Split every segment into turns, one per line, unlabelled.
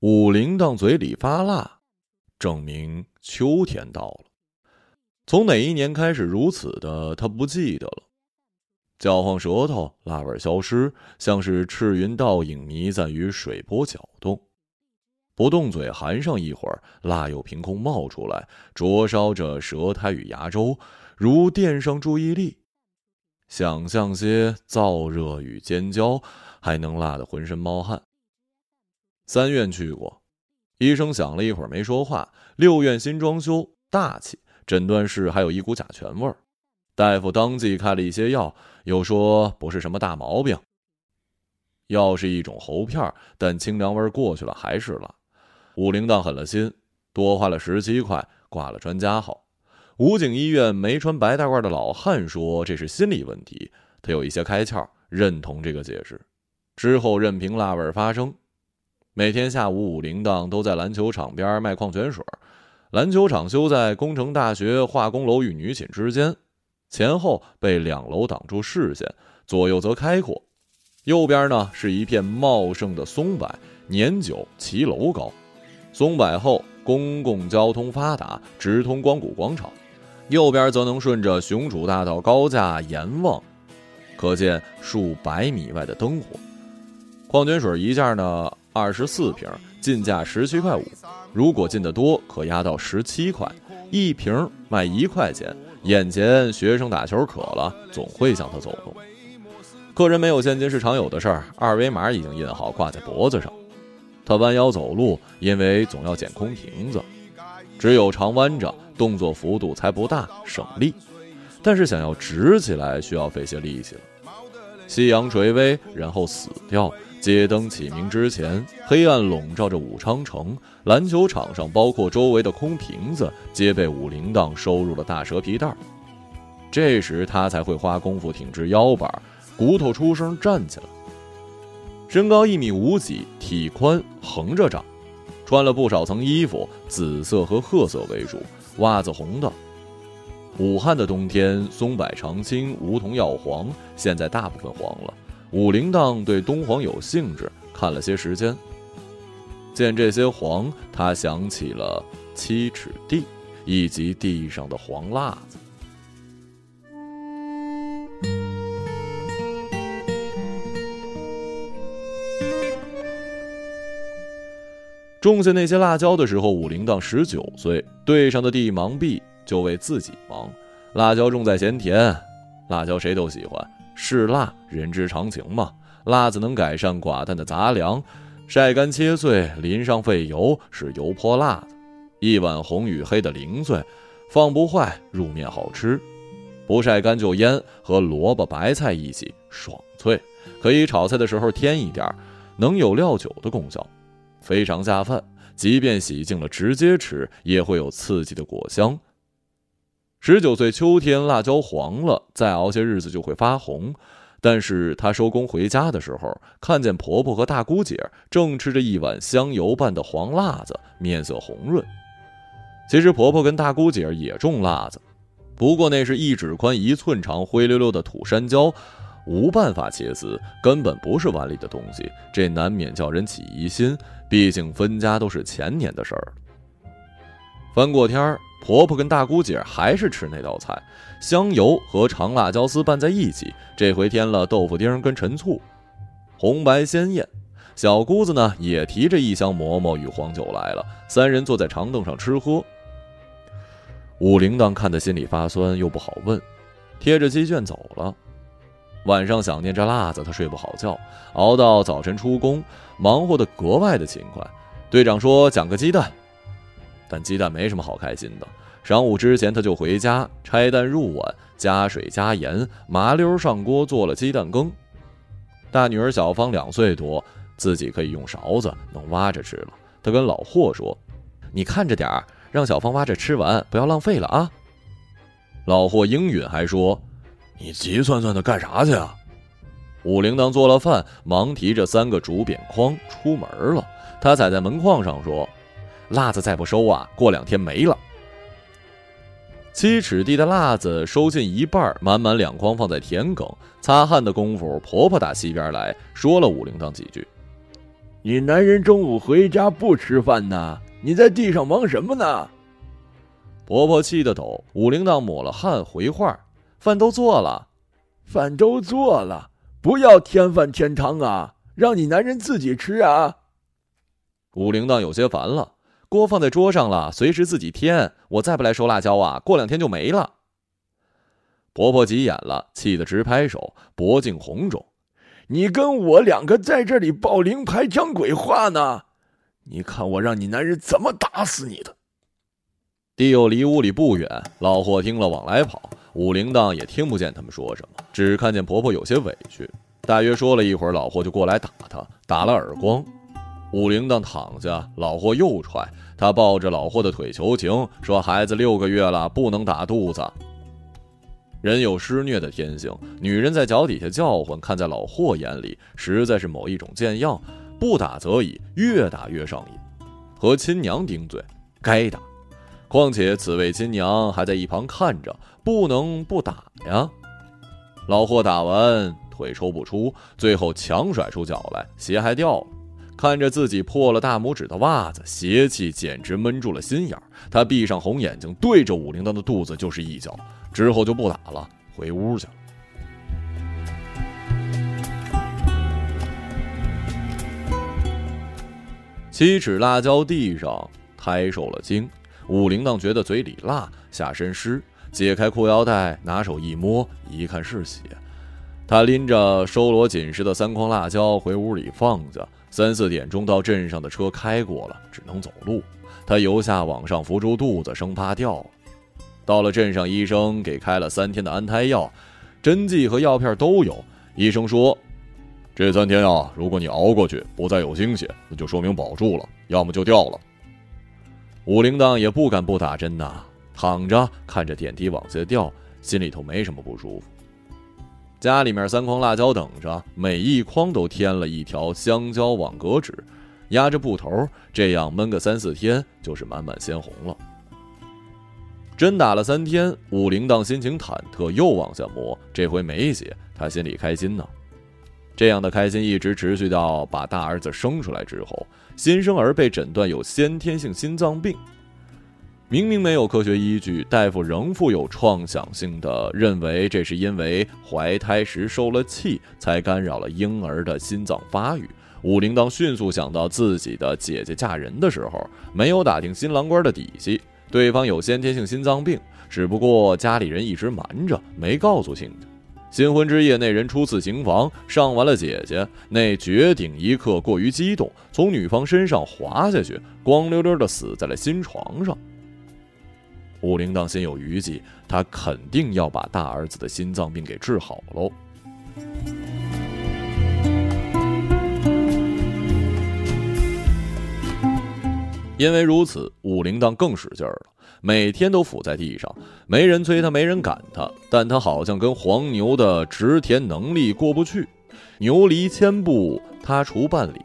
五铃铛嘴里发辣，证明秋天到了。从哪一年开始如此的，他不记得了。搅晃舌头，辣味消失，像是赤云倒影弥散于水波搅动。不动嘴，含上一会儿，辣又凭空冒出来，灼烧着舌苔与牙周，如垫上注意力。想象些燥热与尖椒，还能辣得浑身冒汗。三院去过，医生想了一会儿没说话。六院新装修，大气。诊断室还有一股甲醛味儿，大夫当即开了一些药，又说不是什么大毛病。药是一种喉片，但清凉味过去了还是辣。武铃铛狠了心，多花了十七块挂了专家号。武警医院没穿白大褂的老汉说这是心理问题，他有一些开窍，认同这个解释。之后任凭辣味发生。每天下午，五铃铛都在篮球场边卖矿泉水。篮球场修在工程大学化工楼与女寝之间，前后被两楼挡住视线，左右则开阔。右边呢是一片茂盛的松柏，年久骑楼高。松柏后公共交通发达，直通光谷广场。右边则能顺着雄楚大道高架沿望，可见数百米外的灯火。矿泉水一件呢？二十四瓶，进价十七块五。如果进的多，可压到十七块。一瓶卖一块钱。眼前学生打球渴了，总会向他走动。客人没有现金是常有的事儿，二维码已经印好，挂在脖子上。他弯腰走路，因为总要捡空瓶子，只有常弯着，动作幅度才不大，省力。但是想要直起来，需要费些力气了。夕阳垂危，然后死掉。街灯启明之前，黑暗笼罩着武昌城。篮球场上，包括周围的空瓶子，皆被武铃铛收入了大蛇皮袋。这时，他才会花功夫挺直腰板，骨头出声站起来。身高一米五几，体宽，横着长，穿了不少层衣服，紫色和褐色为主，袜子红的。武汉的冬天，松柏常青，梧桐要黄，现在大部分黄了。武铃铛对东黄有兴致，看了些时间。见这些黄，他想起了七尺地，以及地上的黄辣子。种下那些辣椒的时候，武铃铛十九岁，队上的地忙毕，就为自己忙。辣椒种在闲田，辣椒谁都喜欢。是辣，人之常情嘛。辣子能改善寡淡的杂粮，晒干切碎，淋上废油，是油泼辣子。一碗红与黑的零碎，放不坏，入面好吃。不晒干就腌，和萝卜、白菜一起，爽脆。可以炒菜的时候添一点，能有料酒的功效，非常下饭。即便洗净了直接吃，也会有刺激的果香。十九岁秋天，辣椒黄了，再熬些日子就会发红。但是她收工回家的时候，看见婆婆和大姑姐正吃着一碗香油拌的黄辣子，面色红润。其实婆婆跟大姑姐也种辣子，不过那是一指宽一寸长灰溜溜的土山椒，无办法切丝，根本不是碗里的东西，这难免叫人起疑心。毕竟分家都是前年的事儿。翻过天儿。婆婆跟大姑姐还是吃那道菜，香油和长辣椒丝拌在一起，这回添了豆腐丁跟陈醋，红白鲜艳。小姑子呢也提着一箱馍馍与黄酒来了，三人坐在长凳上吃喝。武铃铛看得心里发酸，又不好问，贴着鸡圈走了。晚上想念着辣子，他睡不好觉，熬到早晨出工，忙活得格外的勤快。队长说：“讲个鸡蛋。”但鸡蛋没什么好开心的。晌午之前，他就回家拆蛋入碗，加水加盐，麻溜上锅做了鸡蛋羹。大女儿小芳两岁多，自己可以用勺子，能挖着吃了。他跟老霍说：“你看着点儿，让小芳挖着吃完，不要浪费了啊。”老霍应允，还说：“你急算算的干啥去啊？”武铃铛做了饭，忙提着三个竹扁筐出门了。他踩在门框上说。辣子再不收啊，过两天没了。七尺地的辣子收进一半，满满两筐放在田埂。擦汗的功夫，婆婆打西边来说了武铃铛几句。
你男人中午回家不吃饭呐？你在地上忙什么呢？
婆婆气得抖，武铃铛抹了汗回话：“饭都做了，
饭都做了，不要添饭添汤啊，让你男人自己吃啊。”
武铃铛有些烦了，锅放在桌上了，随时自己添。我再不来收辣椒啊，过两天就没了。婆婆急眼了，气得直拍手，脖颈红肿。
你跟我两个在这里抱灵牌讲鬼话呢？你看我让你男人怎么打死你的！
地友离屋里不远，老霍听了往来跑，五铃铛也听不见他们说什么，只看见婆婆有些委屈。大约说了一会儿，老霍就过来打他，打了耳光。武铃铛躺下，老霍又踹他，抱着老霍的腿求情，说：“孩子六个月了，不能打肚子。”人有施虐的天性，女人在脚底下叫唤，看在老霍眼里，实在是某一种贱样。不打则已，越打越上瘾，和亲娘顶嘴，该打。况且此位亲娘还在一旁看着，不能不打呀。老霍打完腿抽不出，最后强甩出脚来，鞋还掉了。看着自己破了大拇指的袜子，邪气简直闷住了心眼儿。他闭上红眼睛，对着武铃铛的肚子就是一脚，之后就不打了，回屋去了。七尺辣椒地上，胎受了惊。武铃铛觉得嘴里辣，下身湿，解开裤腰带，拿手一摸，一看是血。他拎着收罗紧实的三筐辣椒回屋里放下。三四点钟到镇上的车开过了，只能走路。他由下往上扶住肚子，生怕掉了。到了镇上，医生给开了三天的安胎药，针剂和药片都有。医生说：“这三天啊，如果你熬过去，不再有惊喜，那就说明保住了；要么就掉了。”武铃铛也不敢不打针呐，躺着看着点滴往下掉，心里头没什么不舒服。家里面三筐辣椒等着，每一筐都添了一条香蕉网格纸，压着布头，这样焖个三四天就是满满鲜红了。针打了三天，武铃铛心情忐忑，又往下磨，这回没血，他心里开心呢。这样的开心一直持续到把大儿子生出来之后。新生儿被诊断有先天性心脏病，明明没有科学依据，大夫仍富有创想性的认为这是因为怀胎时受了气，才干扰了婴儿的心脏发育。武铃铛迅速想到自己的姐姐嫁人的时候，没有打听新郎官的底细，对方有先天性心脏病，只不过家里人一直瞒着，没告诉亲家。新婚之夜，那人初次行房，上完了姐姐，那绝顶一刻过于激动，从女方身上滑下去，光溜溜的死在了新床上。武铃铛心有余悸，他肯定要把大儿子的心脏病给治好喽。因为如此，武铃铛更使劲儿了。每天都伏在地上，没人催他，没人赶他，但他好像跟黄牛的植田能力过不去。牛离千步，他除半里。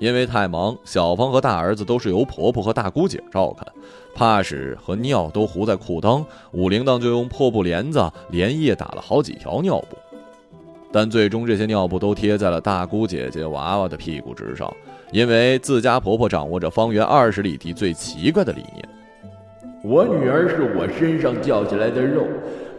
因为太忙，小芳和大儿子都是由婆婆和大姑姐照看，怕屎和尿都糊在裤裆，武铃铛就用破布帘子连夜打了好几条尿布，但最终这些尿布都贴在了大姑姐姐娃娃的屁股之上，因为自家婆婆掌握着方圆二十里地最奇怪的理念。
我女儿是我身上掉下来的肉，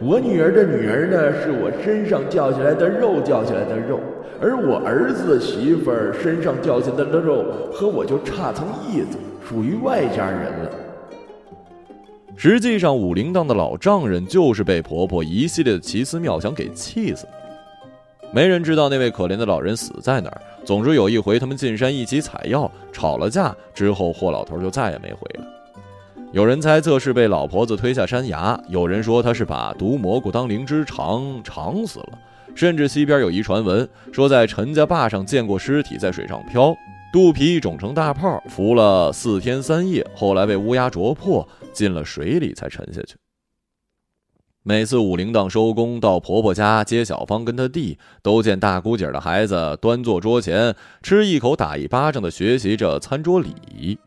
我女儿的女儿呢是我身上掉下来的肉掉下来的肉，而我儿子媳妇儿身上掉下来的肉和我就差层意思，属于外家人了。
实际上，武铃铛的老丈人就是被婆婆一系列的奇思妙想给气死的。没人知道那位可怜的老人死在哪儿。总之有一回，他们进山一起采药，吵了架之后，霍老头就再也没回来。有人猜测是被老婆子推下山崖，有人说他是把毒蘑菇当灵芝尝尝死了，甚至西边有一传闻说在陈家坝上见过尸体在水上漂，肚皮肿成大泡，浮了四天三夜，后来被乌鸦啄破，进了水里才沉下去。每次武铃铛收工到婆婆家接小芳跟她弟，都见大姑姐的孩子端坐桌前，吃一口打一巴掌的学习着餐桌礼仪。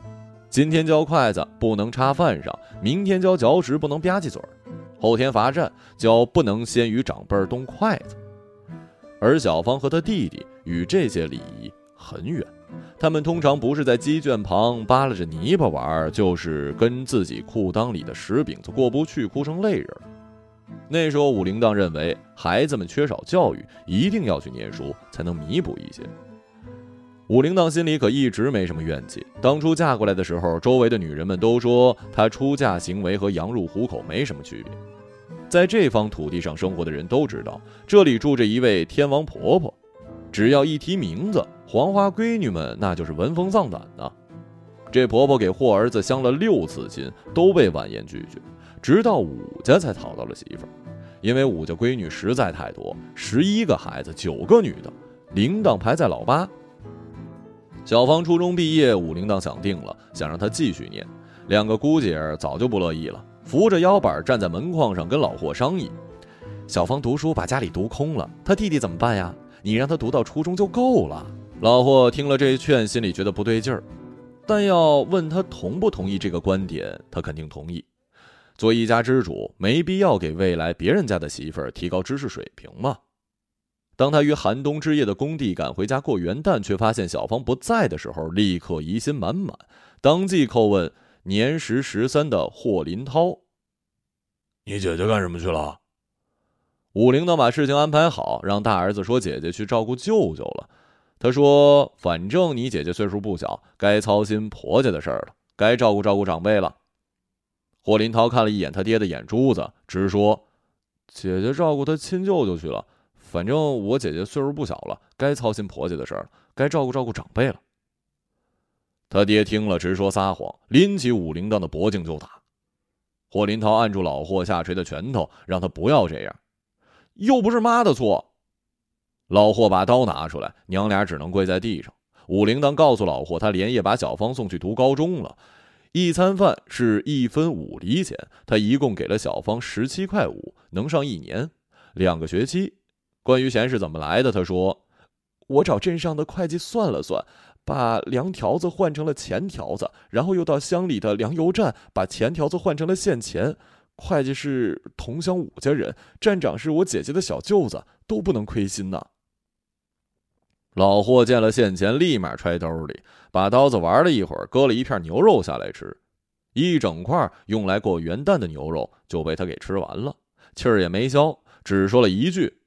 今天教筷子不能插饭上，明天教嚼食不能吧唧嘴儿，后天罚站教不能先与长辈动筷子。而小芳和她弟弟与这些礼仪很远。他们通常不是在鸡圈旁扒拉着泥巴玩，就是跟自己裤裆里的石饼子过不去，哭成泪人。那时候，武铃铛认为孩子们缺少教育，一定要去念书，才能弥补一些。武铃铛心里可一直没什么怨气。当初嫁过来的时候，周围的女人们都说她出嫁行为和羊入虎口没什么区别。在这方土地上生活的人都知道，这里住着一位天王婆婆，只要一提名字，黄花闺女们那就是闻风丧胆呐。这婆婆给霍儿子相了六次亲，都被婉言拒绝，直到武家才讨到了媳妇儿。因为武家闺女实在太多，十一个孩子，九个女的，铃铛排在老八。小芳初中毕业，武铃铛想定了，想让她继续念。两个姑姐儿早就不乐意了，扶着腰板站在门框上跟老霍商议：“小芳读书把家里读空了，她弟弟怎么办呀？你让他读到初中就够了。”老霍听了这一劝，心里觉得不对劲儿，但要问他同不同意这个观点，他肯定同意。做一家之主，没必要给未来别人家的媳妇儿提高知识水平嘛。当他于寒冬之夜的工地赶回家过元旦，却发现小芳不在的时候，立刻疑心满满，当即叩问年十十三的霍林涛：“
你姐姐干什么去了？”
武铃铛把事情安排好，让大儿子说姐姐去照顾舅舅了。他说：“反正你姐姐岁数不小，该操心婆家的事儿了，该照顾照顾长辈了。”霍林涛看了一眼他爹的眼珠子，直说：“姐姐照顾他亲舅舅去了。”反正我姐姐岁数不小了，该操心婆家的事儿了，该照顾照顾长辈了。他爹听了直说撒谎，拎起武铃铛的脖颈就打。霍林涛按住老霍下垂的拳头，让他不要这样，又不是妈的错。老霍把刀拿出来，娘俩只能跪在地上。武铃铛告诉老霍，他连夜把小芳送去读高中了，一餐饭是一分五厘钱，他一共给了小芳十七块五，能上一年，两个学期。关于钱是怎么来的，他说：“我找镇上的会计算了算，把粮条子换成了钱条子，然后又到乡里的粮油站把钱条子换成了现钱。会计是同乡武家人，站长是我姐姐的小舅子，都不能亏心呐。”老霍见了现钱，立马揣兜里，把刀子玩了一会儿，割了一片牛肉下来吃，一整块用来过元旦的牛肉就被他给吃完了，气儿也没消，只说了一句。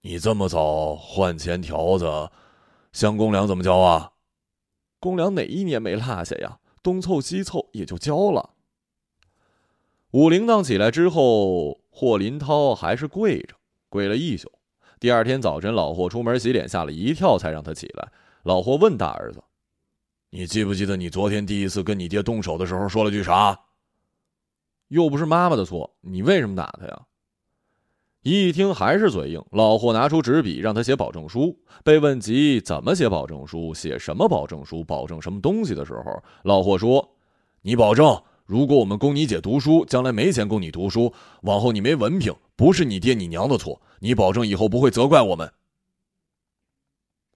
你这么早换钱条子，乡公粮怎么交啊？公粮哪一年没落下呀？东凑西凑也就交了。武铃铛起来之后，霍林涛还是跪着，跪了一宿。第二天早晨，老霍出门洗脸，吓了一跳，才让他起来。老霍问大儿子：“你记不记得你昨天第一次跟你爹动手的时候说了句啥？”又不是妈妈的错，你为什么打他呀？一听还是嘴硬，老霍拿出纸笔让他写保证书。被问及怎么写保证书、写什么保证书、保证什么东西的时候，老霍说：“你保证，如果我们供你姐读书，将来没钱供你读书，往后你没文凭，不是你爹你娘的错。你保证以后不会责怪我们。”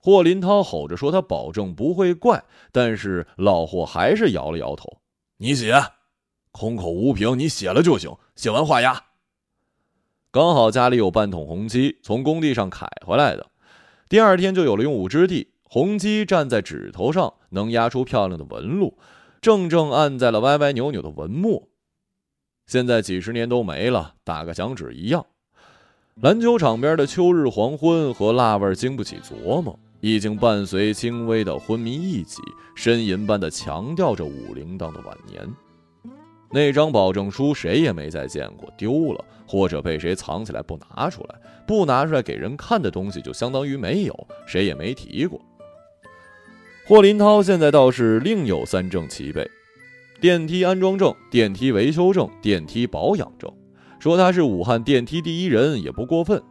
霍林涛吼着说：“他保证不会怪。”但是老霍还是摇了摇头：“你写，空口无凭，你写了就行。写完画押。”刚好家里有半桶红漆，从工地上砍回来的，第二天就有了用武之地。红漆站在指头上，能压出漂亮的纹路，正正按在了歪歪扭扭的纹末。现在几十年都没了，打个响指一样。篮球场边的秋日黄昏和辣味经不起琢磨，已经伴随轻微的昏迷一起，呻吟般的强调着武铃铛的晚年。那张保证书谁也没再见过，丢了或者被谁藏起来不拿出来，不拿出来给人看的东西就相当于没有，谁也没提过。霍林涛现在倒是另有三证齐备：电梯安装证、电梯维修证、电梯保养证，说他是武汉电梯第一人也不过分。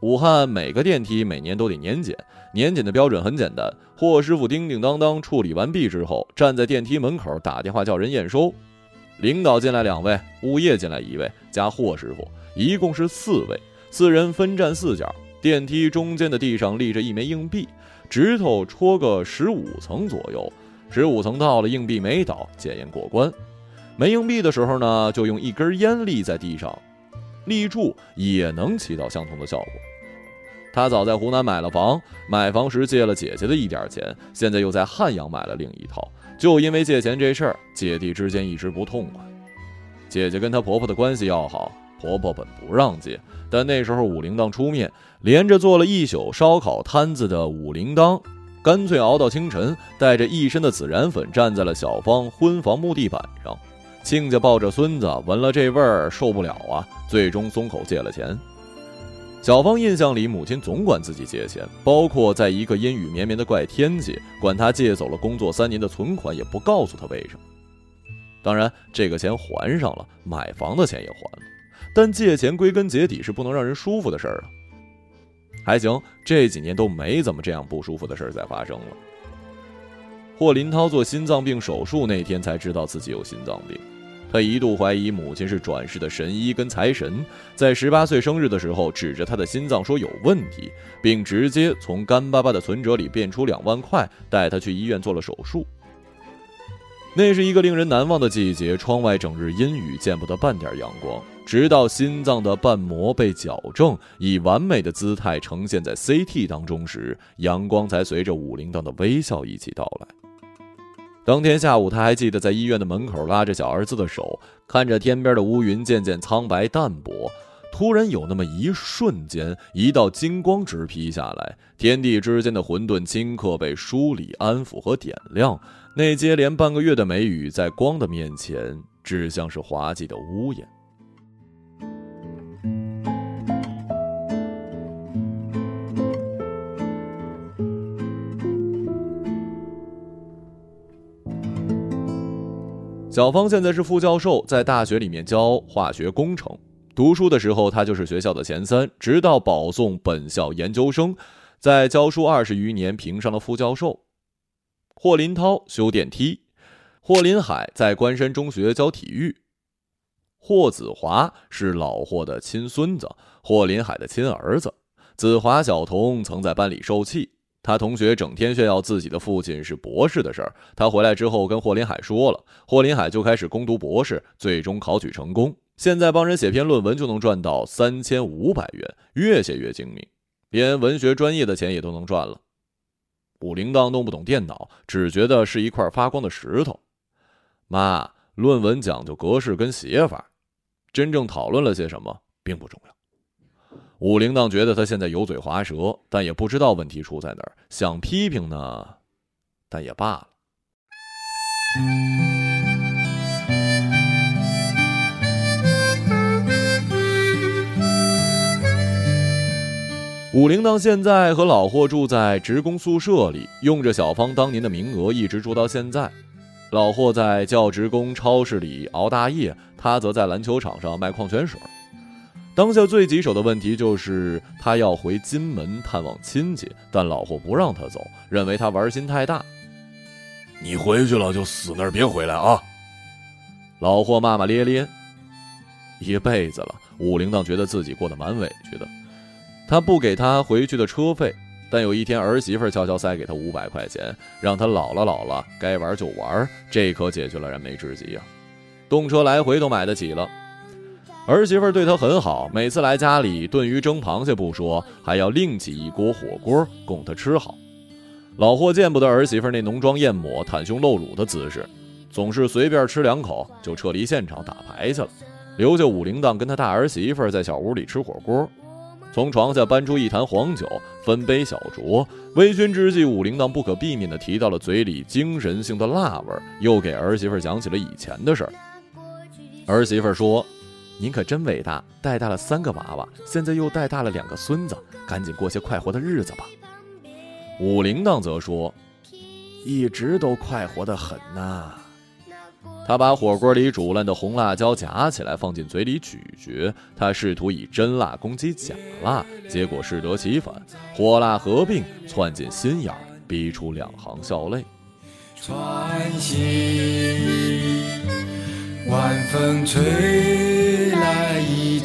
武汉每个电梯每年都得年检，年检的标准很简单：霍师傅叮叮当当处理完毕之后，站在电梯门口打电话叫人验收。领导进来两位，物业进来一位，加霍师傅，一共是四位。四人分站四角，电梯中间的地上立着一枚硬币，指头戳个十五层左右。十五层到了，硬币没倒，检验过关。没硬币的时候呢，就用一根烟立在地上，立柱也能起到相同的效果。他早在湖南买了房，买房时借了姐姐的一点钱，现在又在汉阳买了另一套。就因为借钱这事儿，姐弟之间一直不痛快。姐姐跟她婆婆的关系要好，婆婆本不让借，但那时候武铃铛出面，连着做了一宿烧烤摊子的武铃铛，干脆熬到清晨，带着一身的孜然粉站在了小芳婚房木地板上。亲家抱着孙子，闻了这味儿受不了啊，最终松口借了钱。小芳印象里，母亲总管自己借钱，包括在一个阴雨绵绵的怪天气，管她借走了工作三年的存款，也不告诉她为什么。当然，这个钱还上了，买房的钱也还了，但借钱归根结底是不能让人舒服的事儿啊。还行，这几年都没怎么这样不舒服的事儿再发生了。霍林涛做心脏病手术那天才知道自己有心脏病，他一度怀疑母亲是转世的神医跟财神，在十八岁生日的时候指着他的心脏说有问题，并直接从干巴巴的存折里变出两万块带他去医院做了手术。那是一个令人难忘的季节，窗外整日阴雨，见不得半点阳光。直到心脏的瓣膜被矫正，以完美的姿态呈现在 CT 当中时，阳光才随着武铃铛的微笑一起到来。当天下午，他还记得在医院的门口拉着小儿子的手，看着天边的乌云渐渐苍白淡薄。突然有那么一瞬间，一道金光直劈下来，天地之间的混沌顷刻被梳理、安抚和点亮。那接连半个月的梅雨，在光的面前，只像是滑稽的屋檐。小芳现在是副教授，在大学里面教化学工程。读书的时候，他就是学校的前三，直到保送本校研究生，在教书二十余年，评上了副教授。霍林涛修电梯，霍林海在关山中学教体育，霍子华是老霍的亲孙子，霍林海的亲儿子。子华小童曾在班里受气，他同学整天炫耀自己的父亲是博士的事儿。他回来之后跟霍林海说了，霍林海就开始攻读博士，最终考取成功。现在帮人写篇论文就能赚到三千五百元，越写越精明，连文学专业的钱也都能赚了。武铃铛弄不懂电脑，只觉得是一块发光的石头。妈，论文讲究格式跟写法，真正讨论了些什么并不重要。武铃铛觉得他现在油嘴滑舌，但也不知道问题出在哪儿，想批评呢，但也罢了。武铃铛现在和老霍住在职工宿舍里，用着小芳当年的名额，一直住到现在。老霍在教职工超市里熬大夜，他则在篮球场上卖矿泉水。当下最棘手的问题就是他要回金门探望亲戚，但老霍不让他走，认为他玩心太大。
你回去了就死那儿别回来啊！
老霍骂骂咧咧。一辈子了，武铃铛觉得自己过得蛮委屈的。他不给他回去的车费，但有一天儿媳妇悄悄塞给他五百块钱，让他老了老了该玩就玩，这可解决了燃眉之急呀，动车来回都买得起了。儿媳妇对他很好，每次来家里炖鱼蒸螃蟹不说，还要另起一锅火锅供他吃好。老霍见不得儿媳妇那浓妆艳抹、袒胸露乳的姿势，总是随便吃两口就撤离现场打牌去了，留下武铃铛跟他大儿媳妇在小屋里吃火锅。从床下搬出一坛黄酒，分杯小酌。微醺之际，武铃铛不可避免地提到了嘴里精神性的辣味，又给儿媳妇讲起了以前的事儿。儿媳妇说：“您可真伟大，带大了三个娃娃，现在又带大了两个孙子，赶紧过些快活的日子吧。”武铃铛则说：“一直都快活得很呐。”他把火锅里煮烂的红辣椒夹起来，放进嘴里咀嚼。他试图以真辣攻击假辣，结果适得其反，火辣合并窜进心眼儿，逼出两行笑泪。
穿行，晚风吹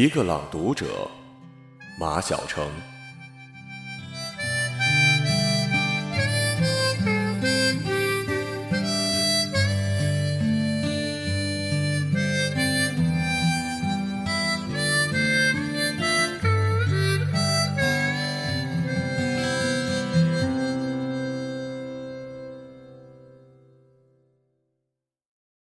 一个朗读者，马晓成。